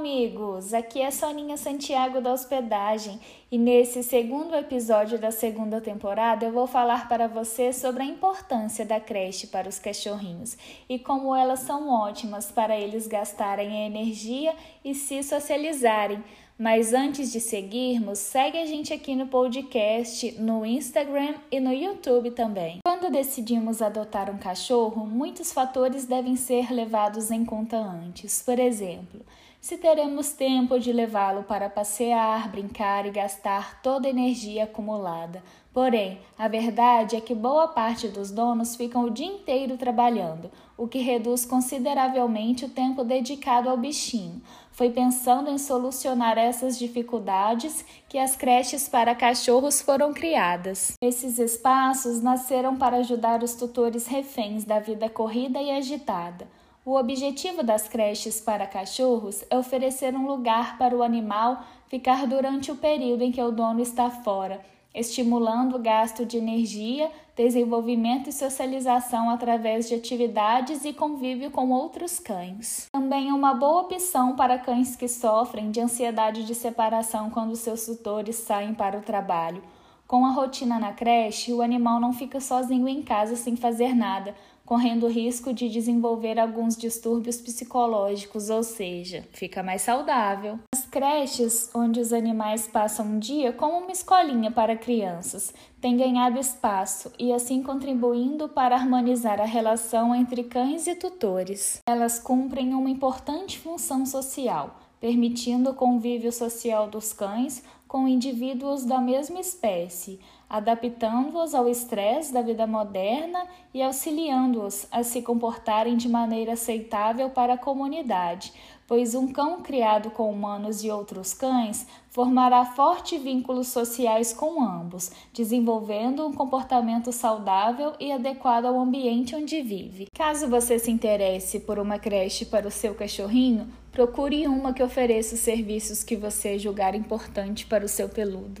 amigos! Aqui é Soninha Santiago da Hospedagem e nesse segundo episódio da segunda temporada eu vou falar para você sobre a importância da creche para os cachorrinhos e como elas são ótimas para eles gastarem energia e se socializarem. Mas antes de seguirmos, segue a gente aqui no podcast, no Instagram e no YouTube também. Quando decidimos adotar um cachorro, muitos fatores devem ser levados em conta antes. Por exemplo, se teremos tempo de levá-lo para passear, brincar e gastar toda a energia acumulada. Porém, a verdade é que boa parte dos donos ficam o dia inteiro trabalhando, o que reduz consideravelmente o tempo dedicado ao bichinho. Foi pensando em solucionar essas dificuldades que as creches para cachorros foram criadas. Esses espaços nasceram para ajudar os tutores reféns da vida corrida e agitada. O objetivo das creches para cachorros é oferecer um lugar para o animal ficar durante o período em que o dono está fora estimulando o gasto de energia, desenvolvimento e socialização através de atividades e convívio com outros cães. Também é uma boa opção para cães que sofrem de ansiedade de separação quando seus tutores saem para o trabalho. Com a rotina na creche, o animal não fica sozinho em casa sem fazer nada, correndo o risco de desenvolver alguns distúrbios psicológicos, ou seja, fica mais saudável. Creches, onde os animais passam um dia como uma escolinha para crianças, têm ganhado espaço e assim contribuindo para harmonizar a relação entre cães e tutores. Elas cumprem uma importante função social, permitindo o convívio social dos cães com indivíduos da mesma espécie, adaptando-os ao estresse da vida moderna e auxiliando-os a se comportarem de maneira aceitável para a comunidade, pois um cão criado com humanos e outros cães formará fortes vínculos sociais com ambos, desenvolvendo um comportamento saudável e adequado ao ambiente onde vive. Caso você se interesse por uma creche para o seu cachorrinho, procure uma que ofereça os serviços que você julgar importante para o seu peludo.